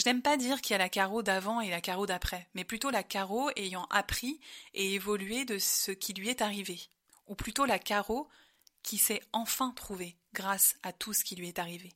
Je n'aime pas dire qu'il y a la Caro d'avant et la Caro d'après, mais plutôt la Caro ayant appris et évolué de ce qui lui est arrivé, ou plutôt la Caro qui s'est enfin trouvée grâce à tout ce qui lui est arrivé.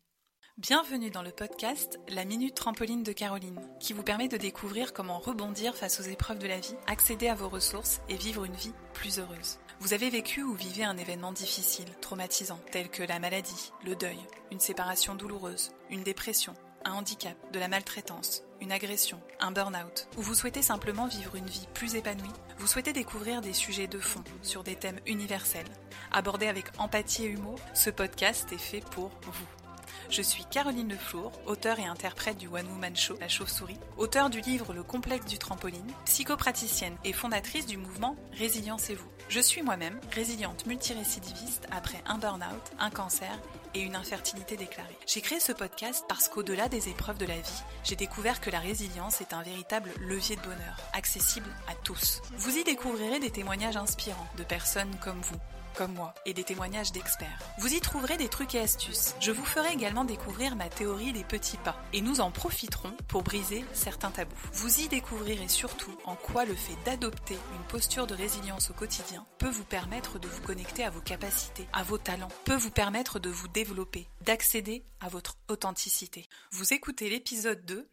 Bienvenue dans le podcast La Minute Trampoline de Caroline, qui vous permet de découvrir comment rebondir face aux épreuves de la vie, accéder à vos ressources et vivre une vie plus heureuse. Vous avez vécu ou vivez un événement difficile, traumatisant, tel que la maladie, le deuil, une séparation douloureuse, une dépression, un handicap, de la maltraitance, une agression, un burn-out, ou vous souhaitez simplement vivre une vie plus épanouie, vous souhaitez découvrir des sujets de fond sur des thèmes universels, abordés avec empathie et humour, ce podcast est fait pour vous. Je suis Caroline Leflour, auteure et interprète du One Woman Show La Chauve-souris, auteure du livre Le complexe du trampoline, psychopraticienne et fondatrice du mouvement Résilience et vous. Je suis moi-même résiliente multirécidiviste après un burn-out, un cancer et une infertilité déclarée. J'ai créé ce podcast parce qu'au-delà des épreuves de la vie, j'ai découvert que la résilience est un véritable levier de bonheur, accessible à tous. Vous y découvrirez des témoignages inspirants de personnes comme vous comme moi, et des témoignages d'experts. Vous y trouverez des trucs et astuces. Je vous ferai également découvrir ma théorie des petits pas, et nous en profiterons pour briser certains tabous. Vous y découvrirez surtout en quoi le fait d'adopter une posture de résilience au quotidien peut vous permettre de vous connecter à vos capacités, à vos talents, peut vous permettre de vous développer, d'accéder à votre authenticité. Vous écoutez l'épisode 2,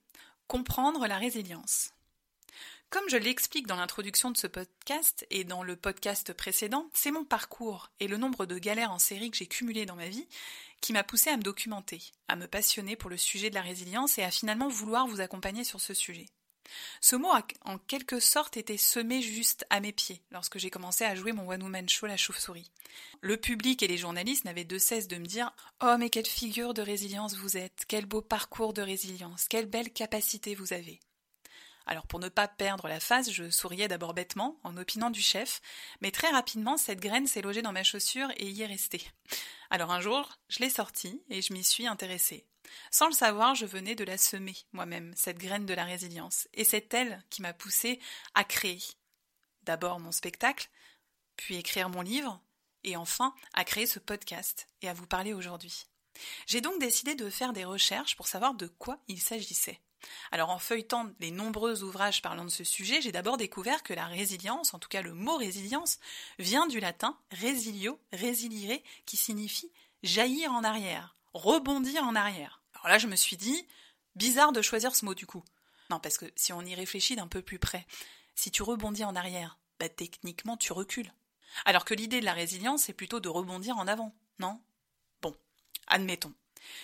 Comprendre la résilience. Comme je l'explique dans l'introduction de ce podcast et dans le podcast précédent, c'est mon parcours et le nombre de galères en série que j'ai cumulées dans ma vie qui m'a poussé à me documenter, à me passionner pour le sujet de la résilience et à finalement vouloir vous accompagner sur ce sujet. Ce mot a en quelque sorte été semé juste à mes pieds lorsque j'ai commencé à jouer mon One Woman Show La Chauve-souris. Le public et les journalistes n'avaient de cesse de me dire Oh, mais quelle figure de résilience vous êtes, quel beau parcours de résilience, quelle belle capacité vous avez. Alors pour ne pas perdre la face, je souriais d'abord bêtement, en opinant du chef, mais très rapidement cette graine s'est logée dans ma chaussure et y est restée. Alors un jour, je l'ai sortie et je m'y suis intéressée. Sans le savoir, je venais de la semer moi-même, cette graine de la résilience, et c'est elle qui m'a poussée à créer. D'abord mon spectacle, puis écrire mon livre, et enfin à créer ce podcast et à vous parler aujourd'hui. J'ai donc décidé de faire des recherches pour savoir de quoi il s'agissait. Alors en feuilletant les nombreux ouvrages parlant de ce sujet, j'ai d'abord découvert que la résilience, en tout cas le mot résilience, vient du latin resilio, résilire, qui signifie jaillir en arrière, rebondir en arrière. Alors là je me suis dit, bizarre de choisir ce mot du coup. Non, parce que si on y réfléchit d'un peu plus près, si tu rebondis en arrière, bah techniquement tu recules. Alors que l'idée de la résilience, c'est plutôt de rebondir en avant, non? Bon, admettons.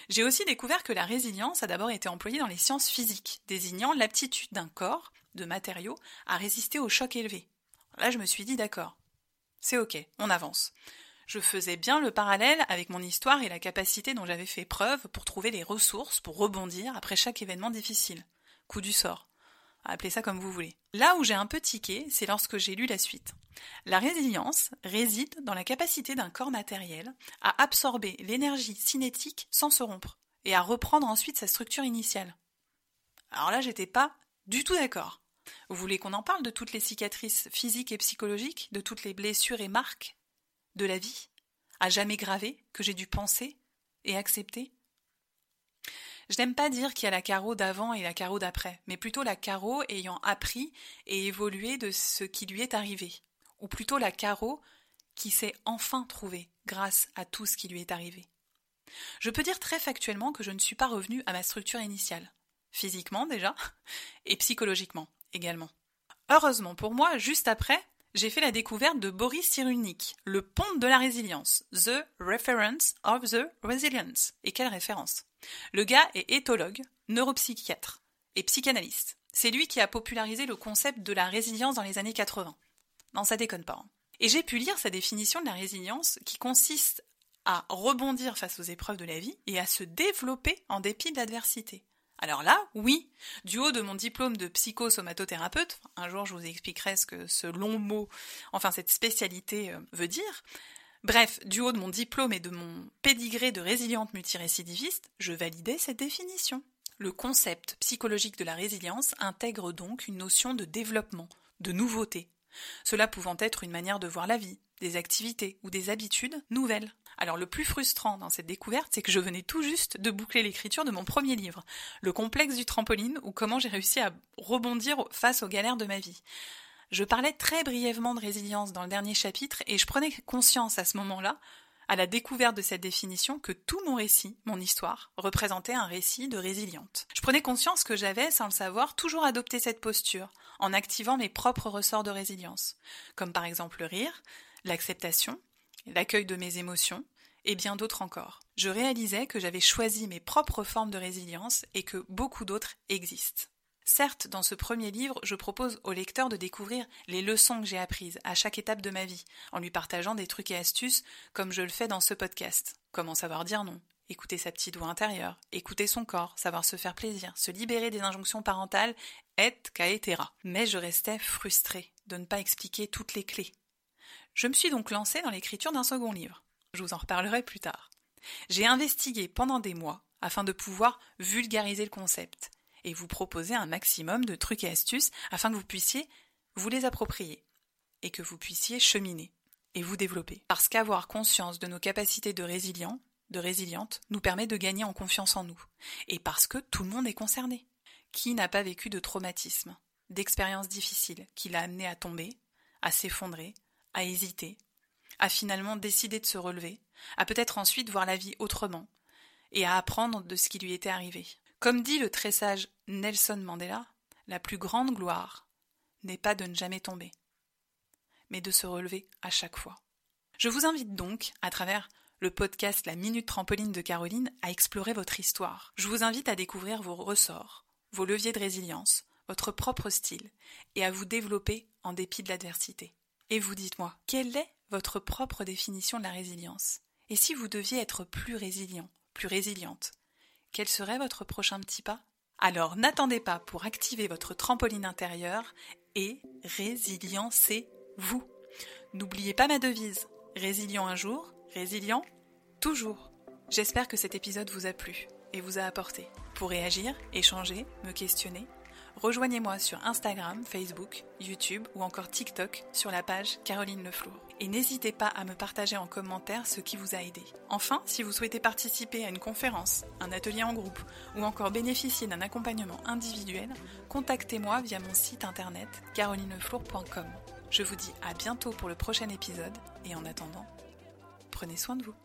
J'ai aussi découvert que la résilience a d'abord été employée dans les sciences physiques, désignant l'aptitude d'un corps, de matériaux, à résister aux chocs élevés. Là, je me suis dit d'accord. C'est ok, on avance. Je faisais bien le parallèle avec mon histoire et la capacité dont j'avais fait preuve pour trouver les ressources pour rebondir après chaque événement difficile. Coup du sort appelez ça comme vous voulez. Là où j'ai un peu tiqué, c'est lorsque j'ai lu la suite. La résilience réside dans la capacité d'un corps matériel à absorber l'énergie cinétique sans se rompre et à reprendre ensuite sa structure initiale. Alors là, j'étais pas du tout d'accord. Vous voulez qu'on en parle de toutes les cicatrices physiques et psychologiques, de toutes les blessures et marques de la vie, à jamais gravées, que j'ai dû penser et accepter? Je n'aime pas dire qu'il y a la carreau d'avant et la carreau d'après, mais plutôt la carreau ayant appris et évolué de ce qui lui est arrivé, ou plutôt la carreau qui s'est enfin trouvée grâce à tout ce qui lui est arrivé. Je peux dire très factuellement que je ne suis pas revenue à ma structure initiale, physiquement déjà, et psychologiquement également. Heureusement pour moi, juste après, j'ai fait la découverte de Boris Cyrulnik, le pont de la résilience, The Reference of the Resilience. Et quelle référence Le gars est éthologue, neuropsychiatre et psychanalyste. C'est lui qui a popularisé le concept de la résilience dans les années 80. Non, ça déconne pas. Hein. Et j'ai pu lire sa définition de la résilience qui consiste à rebondir face aux épreuves de la vie et à se développer en dépit de l'adversité. Alors là, oui, du haut de mon diplôme de psychosomatothérapeute, un jour je vous expliquerai ce que ce long mot, enfin cette spécialité euh, veut dire, bref, du haut de mon diplôme et de mon pédigré de résiliente multirécidiviste, je validais cette définition. Le concept psychologique de la résilience intègre donc une notion de développement, de nouveauté, cela pouvant être une manière de voir la vie, des activités ou des habitudes nouvelles. Alors le plus frustrant dans cette découverte, c'est que je venais tout juste de boucler l'écriture de mon premier livre, Le complexe du trampoline, ou comment j'ai réussi à rebondir face aux galères de ma vie. Je parlais très brièvement de résilience dans le dernier chapitre et je prenais conscience à ce moment-là, à la découverte de cette définition, que tout mon récit, mon histoire, représentait un récit de résiliente. Je prenais conscience que j'avais, sans le savoir, toujours adopté cette posture, en activant mes propres ressorts de résilience, comme par exemple le rire, l'acceptation, l'accueil de mes émotions, et bien d'autres encore. Je réalisais que j'avais choisi mes propres formes de résilience et que beaucoup d'autres existent. Certes, dans ce premier livre, je propose au lecteur de découvrir les leçons que j'ai apprises à chaque étape de ma vie, en lui partageant des trucs et astuces comme je le fais dans ce podcast. Comment savoir dire non, écouter sa petite voix intérieure, écouter son corps, savoir se faire plaisir, se libérer des injonctions parentales, et caetera. Mais je restais frustrée de ne pas expliquer toutes les clés. Je me suis donc lancée dans l'écriture d'un second livre. Je vous en reparlerai plus tard. J'ai investigué pendant des mois afin de pouvoir vulgariser le concept et vous proposer un maximum de trucs et astuces afin que vous puissiez vous les approprier et que vous puissiez cheminer et vous développer. Parce qu'avoir conscience de nos capacités de résilient, de résiliente, nous permet de gagner en confiance en nous. Et parce que tout le monde est concerné. Qui n'a pas vécu de traumatisme, d'expériences difficiles qui l'a amené à tomber, à s'effondrer, à hésiter, à finalement décider de se relever, à peut-être ensuite voir la vie autrement, et à apprendre de ce qui lui était arrivé. Comme dit le très sage Nelson Mandela, la plus grande gloire n'est pas de ne jamais tomber, mais de se relever à chaque fois. Je vous invite donc, à travers le podcast La Minute Trampoline de Caroline, à explorer votre histoire. Je vous invite à découvrir vos ressorts, vos leviers de résilience, votre propre style, et à vous développer en dépit de l'adversité. Et vous dites-moi, quelle est votre propre définition de la résilience? Et si vous deviez être plus résilient, plus résiliente, quel serait votre prochain petit pas? Alors n'attendez pas pour activer votre trampoline intérieure et résiliencez-vous. N'oubliez pas ma devise, résilient un jour, résilient toujours. J'espère que cet épisode vous a plu et vous a apporté. Pour réagir, échanger, me questionner, rejoignez-moi sur Instagram, Facebook, YouTube ou encore TikTok sur la page Caroline Leflour. Et n'hésitez pas à me partager en commentaire ce qui vous a aidé. Enfin, si vous souhaitez participer à une conférence, un atelier en groupe ou encore bénéficier d'un accompagnement individuel, contactez-moi via mon site internet carolineflour.com. Je vous dis à bientôt pour le prochain épisode et en attendant, prenez soin de vous.